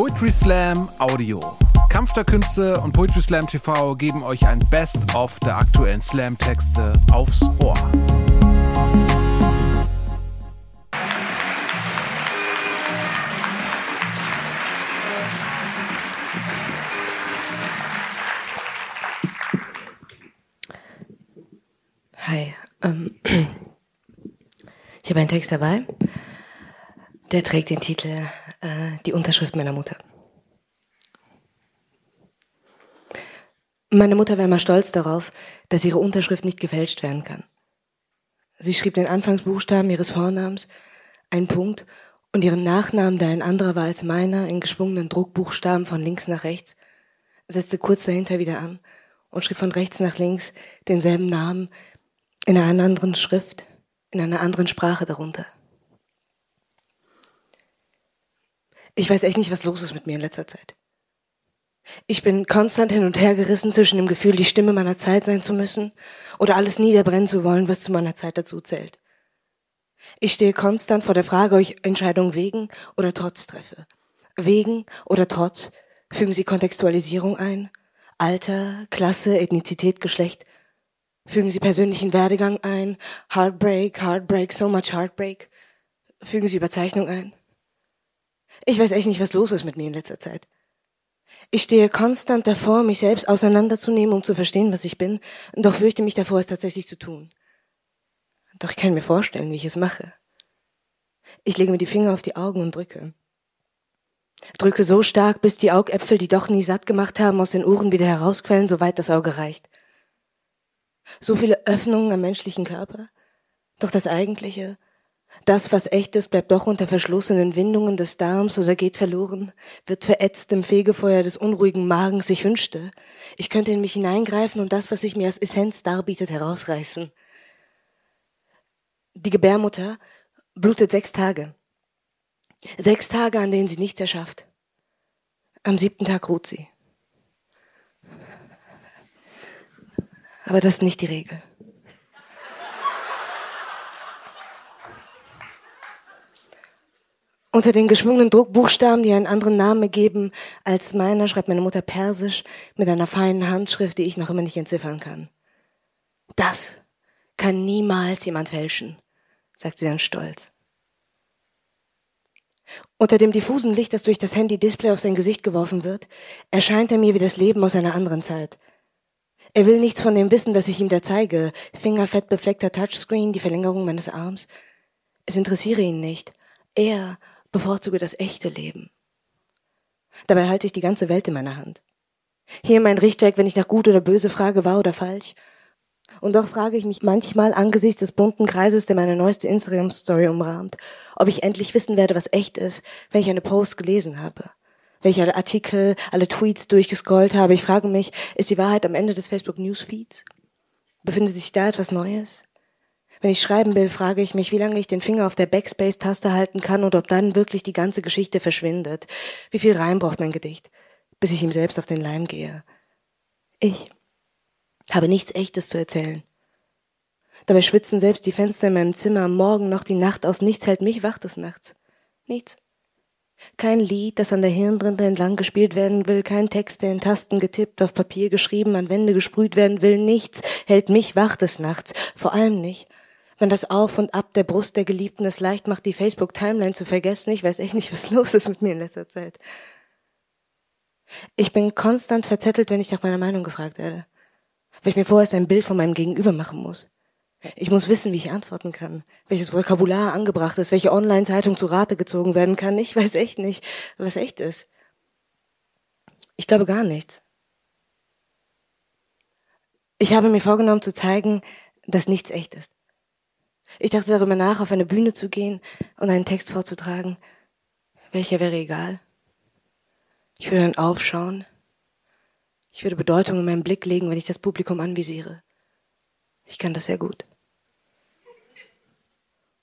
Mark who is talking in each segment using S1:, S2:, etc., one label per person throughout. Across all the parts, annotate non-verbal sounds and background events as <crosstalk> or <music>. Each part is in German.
S1: Poetry Slam Audio. Kampf der Künste und Poetry Slam TV geben euch ein Best-of der aktuellen Slam-Texte aufs Ohr.
S2: Hi. Ähm, <clears throat> ich habe einen Text dabei. Der trägt den Titel Die Unterschrift meiner Mutter. Meine Mutter war immer stolz darauf, dass ihre Unterschrift nicht gefälscht werden kann. Sie schrieb den Anfangsbuchstaben ihres Vornamens, einen Punkt, und ihren Nachnamen, der ein anderer war als meiner, in geschwungenen Druckbuchstaben von links nach rechts, setzte kurz dahinter wieder an und schrieb von rechts nach links denselben Namen in einer anderen Schrift, in einer anderen Sprache darunter. Ich weiß echt nicht, was los ist mit mir in letzter Zeit. Ich bin konstant hin und her gerissen zwischen dem Gefühl, die Stimme meiner Zeit sein zu müssen oder alles niederbrennen zu wollen, was zu meiner Zeit dazu zählt. Ich stehe konstant vor der Frage, ob ich Entscheidungen wegen oder trotz treffe. Wegen oder trotz fügen Sie Kontextualisierung ein, Alter, Klasse, Ethnizität, Geschlecht. Fügen Sie persönlichen Werdegang ein, Heartbreak, Heartbreak, so much Heartbreak. Fügen Sie Überzeichnung ein. Ich weiß echt nicht, was los ist mit mir in letzter Zeit. Ich stehe konstant davor, mich selbst auseinanderzunehmen, um zu verstehen, was ich bin, doch fürchte mich davor, es tatsächlich zu tun. Doch ich kann mir vorstellen, wie ich es mache. Ich lege mir die Finger auf die Augen und drücke. Drücke so stark, bis die Augäpfel, die doch nie satt gemacht haben, aus den Ohren wieder herausquellen, soweit das Auge reicht. So viele Öffnungen am menschlichen Körper. Doch das Eigentliche, das, was echt ist, bleibt doch unter verschlossenen Windungen des Darms oder geht verloren, wird verätzt im Fegefeuer des unruhigen Magens. Ich wünschte, ich könnte in mich hineingreifen und das, was sich mir als Essenz darbietet, herausreißen. Die Gebärmutter blutet sechs Tage. Sechs Tage, an denen sie nichts erschafft. Am siebten Tag ruht sie. Aber das ist nicht die Regel. Unter den geschwungenen Druckbuchstaben, die einen anderen Namen geben als meiner, schreibt meine Mutter Persisch mit einer feinen Handschrift, die ich noch immer nicht entziffern kann. Das kann niemals jemand fälschen, sagt sie dann stolz. Unter dem diffusen Licht, das durch das Handy-Display auf sein Gesicht geworfen wird, erscheint er mir wie das Leben aus einer anderen Zeit. Er will nichts von dem wissen, das ich ihm da zeige. Fingerfett befleckter Touchscreen, die Verlängerung meines Arms. Es interessiere ihn nicht. Er bevorzuge das echte Leben. Dabei halte ich die ganze Welt in meiner Hand. Hier mein Richtwerk, wenn ich nach gut oder böse frage, wahr oder falsch. Und doch frage ich mich manchmal angesichts des bunten Kreises, der meine neueste Instagram-Story umrahmt, ob ich endlich wissen werde, was echt ist, wenn ich eine Post gelesen habe. Alle Artikel, alle Tweets durchgescrollt habe. Ich frage mich, ist die Wahrheit am Ende des Facebook Newsfeeds? Befindet sich da etwas Neues? Wenn ich schreiben will, frage ich mich, wie lange ich den Finger auf der Backspace-Taste halten kann und ob dann wirklich die ganze Geschichte verschwindet. Wie viel Reim braucht mein Gedicht, bis ich ihm selbst auf den Leim gehe. Ich habe nichts Echtes zu erzählen. Dabei schwitzen selbst die Fenster in meinem Zimmer am Morgen noch die Nacht aus. Nichts hält mich wach des Nachts. Nichts. Kein Lied, das an der Hirnrinde entlang gespielt werden will, kein Text, der in Tasten getippt, auf Papier geschrieben, an Wände gesprüht werden will, nichts hält mich wach des Nachts, vor allem nicht, wenn das Auf und Ab der Brust der Geliebten es leicht macht, die Facebook-Timeline zu vergessen. Ich weiß echt nicht, was <laughs> los ist mit mir in letzter Zeit. Ich bin konstant verzettelt, wenn ich nach meiner Meinung gefragt werde. Weil ich mir vorerst ein Bild von meinem Gegenüber machen muss. Ich muss wissen, wie ich antworten kann, welches Vokabular angebracht ist, welche Online-Zeitung zu Rate gezogen werden kann. Ich weiß echt nicht, was echt ist. Ich glaube gar nicht. Ich habe mir vorgenommen zu zeigen, dass nichts echt ist. Ich dachte darüber nach, auf eine Bühne zu gehen und einen Text vorzutragen. Welcher wäre egal. Ich würde dann aufschauen. Ich würde Bedeutung in meinen Blick legen, wenn ich das Publikum anvisiere. Ich kann das sehr gut.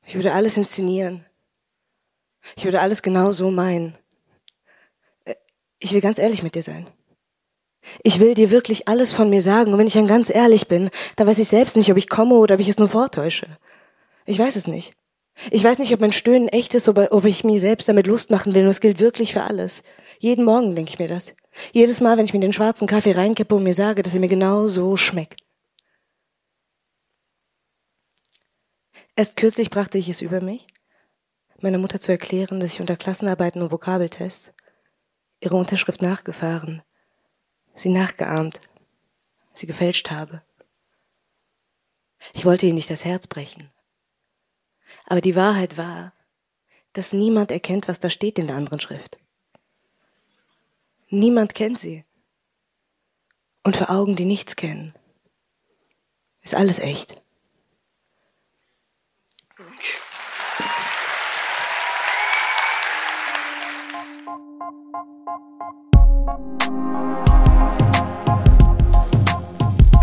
S2: Ich würde alles inszenieren. Ich würde alles genau so meinen. Äh, ich will ganz ehrlich mit dir sein. Ich will dir wirklich alles von mir sagen. Und wenn ich dann ganz ehrlich bin, dann weiß ich selbst nicht, ob ich komme oder ob ich es nur vortäusche. Ich weiß es nicht. Ich weiß nicht, ob mein Stöhnen echt ist, ob, ob ich mir selbst damit Lust machen will. Und das gilt wirklich für alles. Jeden Morgen denke ich mir das. Jedes Mal, wenn ich mir den schwarzen Kaffee reinkippe und mir sage, dass er mir genau so schmeckt. Erst kürzlich brachte ich es über mich, meiner Mutter zu erklären, dass ich unter Klassenarbeiten und Vokabeltests ihre Unterschrift nachgefahren, sie nachgeahmt, sie gefälscht habe. Ich wollte ihr nicht das Herz brechen. Aber die Wahrheit war, dass niemand erkennt, was da steht in der anderen Schrift. Niemand kennt sie. Und für Augen, die nichts kennen, ist alles echt.